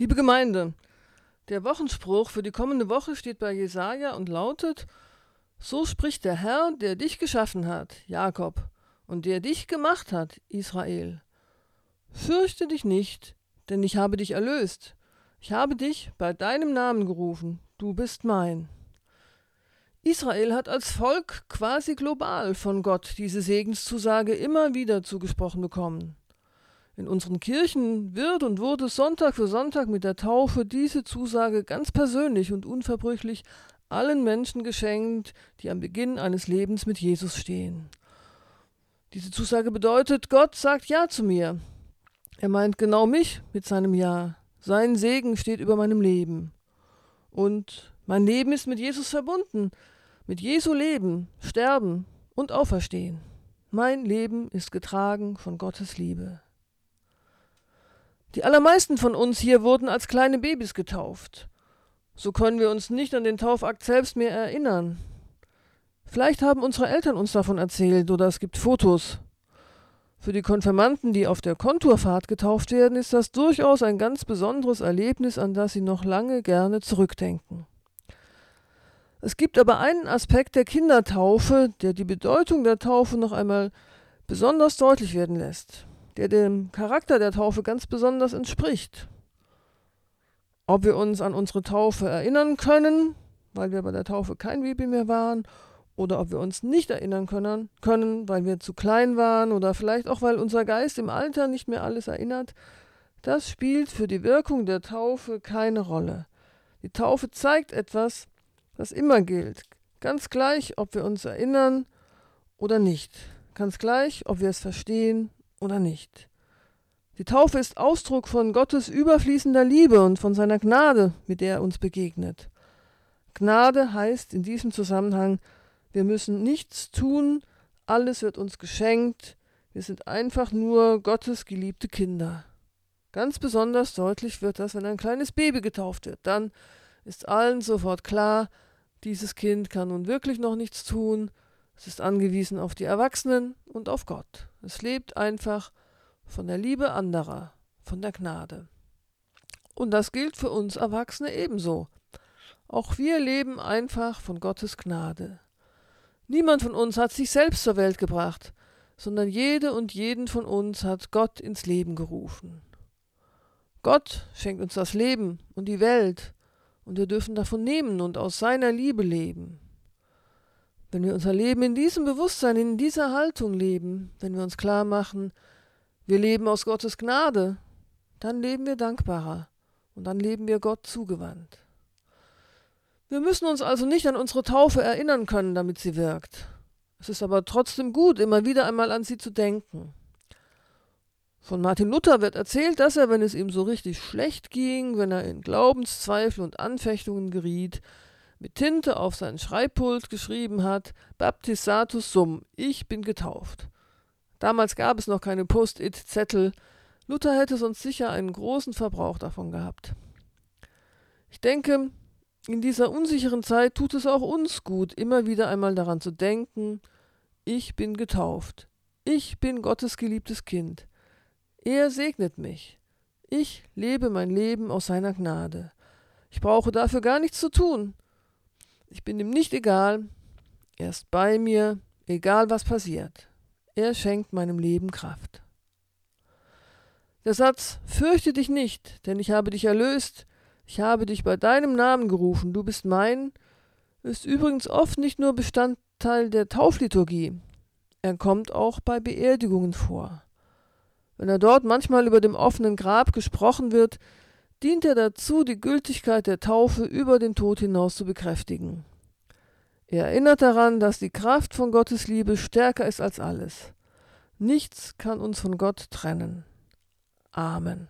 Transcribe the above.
Liebe Gemeinde, der Wochenspruch für die kommende Woche steht bei Jesaja und lautet: So spricht der Herr, der dich geschaffen hat, Jakob, und der dich gemacht hat, Israel. Fürchte dich nicht, denn ich habe dich erlöst. Ich habe dich bei deinem Namen gerufen, du bist mein. Israel hat als Volk quasi global von Gott diese Segenszusage immer wieder zugesprochen bekommen. In unseren Kirchen wird und wurde Sonntag für Sonntag mit der Taufe diese Zusage ganz persönlich und unverbrüchlich allen Menschen geschenkt, die am Beginn eines Lebens mit Jesus stehen. Diese Zusage bedeutet, Gott sagt Ja zu mir. Er meint genau mich mit seinem Ja. Sein Segen steht über meinem Leben. Und mein Leben ist mit Jesus verbunden, mit Jesu Leben, Sterben und Auferstehen. Mein Leben ist getragen von Gottes Liebe. Die allermeisten von uns hier wurden als kleine Babys getauft. So können wir uns nicht an den Taufakt selbst mehr erinnern. Vielleicht haben unsere Eltern uns davon erzählt oder es gibt Fotos. Für die Konfirmanden, die auf der Konturfahrt getauft werden, ist das durchaus ein ganz besonderes Erlebnis, an das sie noch lange gerne zurückdenken. Es gibt aber einen Aspekt der Kindertaufe, der die Bedeutung der Taufe noch einmal besonders deutlich werden lässt der dem Charakter der Taufe ganz besonders entspricht. Ob wir uns an unsere Taufe erinnern können, weil wir bei der Taufe kein Baby mehr waren, oder ob wir uns nicht erinnern können, können, weil wir zu klein waren oder vielleicht auch, weil unser Geist im Alter nicht mehr alles erinnert, das spielt für die Wirkung der Taufe keine Rolle. Die Taufe zeigt etwas, das immer gilt, ganz gleich, ob wir uns erinnern oder nicht, ganz gleich, ob wir es verstehen oder nicht. Die Taufe ist Ausdruck von Gottes überfließender Liebe und von seiner Gnade, mit der er uns begegnet. Gnade heißt in diesem Zusammenhang, wir müssen nichts tun, alles wird uns geschenkt, wir sind einfach nur Gottes geliebte Kinder. Ganz besonders deutlich wird das, wenn ein kleines Baby getauft wird. Dann ist allen sofort klar, dieses Kind kann nun wirklich noch nichts tun, es ist angewiesen auf die Erwachsenen und auf Gott. Es lebt einfach von der Liebe anderer, von der Gnade. Und das gilt für uns Erwachsene ebenso. Auch wir leben einfach von Gottes Gnade. Niemand von uns hat sich selbst zur Welt gebracht, sondern jede und jeden von uns hat Gott ins Leben gerufen. Gott schenkt uns das Leben und die Welt, und wir dürfen davon nehmen und aus seiner Liebe leben. Wenn wir unser Leben in diesem Bewusstsein, in dieser Haltung leben, wenn wir uns klar machen, wir leben aus Gottes Gnade, dann leben wir dankbarer und dann leben wir Gott zugewandt. Wir müssen uns also nicht an unsere Taufe erinnern können, damit sie wirkt. Es ist aber trotzdem gut, immer wieder einmal an sie zu denken. Von Martin Luther wird erzählt, dass er, wenn es ihm so richtig schlecht ging, wenn er in Glaubenszweifel und Anfechtungen geriet, mit Tinte auf sein Schreibpult geschrieben hat: Baptisatus sum, ich bin getauft. Damals gab es noch keine Post-it-Zettel. Luther hätte sonst sicher einen großen Verbrauch davon gehabt. Ich denke, in dieser unsicheren Zeit tut es auch uns gut, immer wieder einmal daran zu denken, ich bin getauft. Ich bin Gottes geliebtes Kind. Er segnet mich. Ich lebe mein Leben aus seiner Gnade. Ich brauche dafür gar nichts zu tun. Ich bin ihm nicht egal. Er ist bei mir, egal was passiert. Er schenkt meinem Leben Kraft. Der Satz Fürchte dich nicht, denn ich habe dich erlöst, ich habe dich bei deinem Namen gerufen, du bist mein, ist übrigens oft nicht nur Bestandteil der Taufliturgie, er kommt auch bei Beerdigungen vor. Wenn er dort manchmal über dem offenen Grab gesprochen wird, dient er dazu, die Gültigkeit der Taufe über den Tod hinaus zu bekräftigen. Er erinnert daran, dass die Kraft von Gottes Liebe stärker ist als alles. Nichts kann uns von Gott trennen. Amen.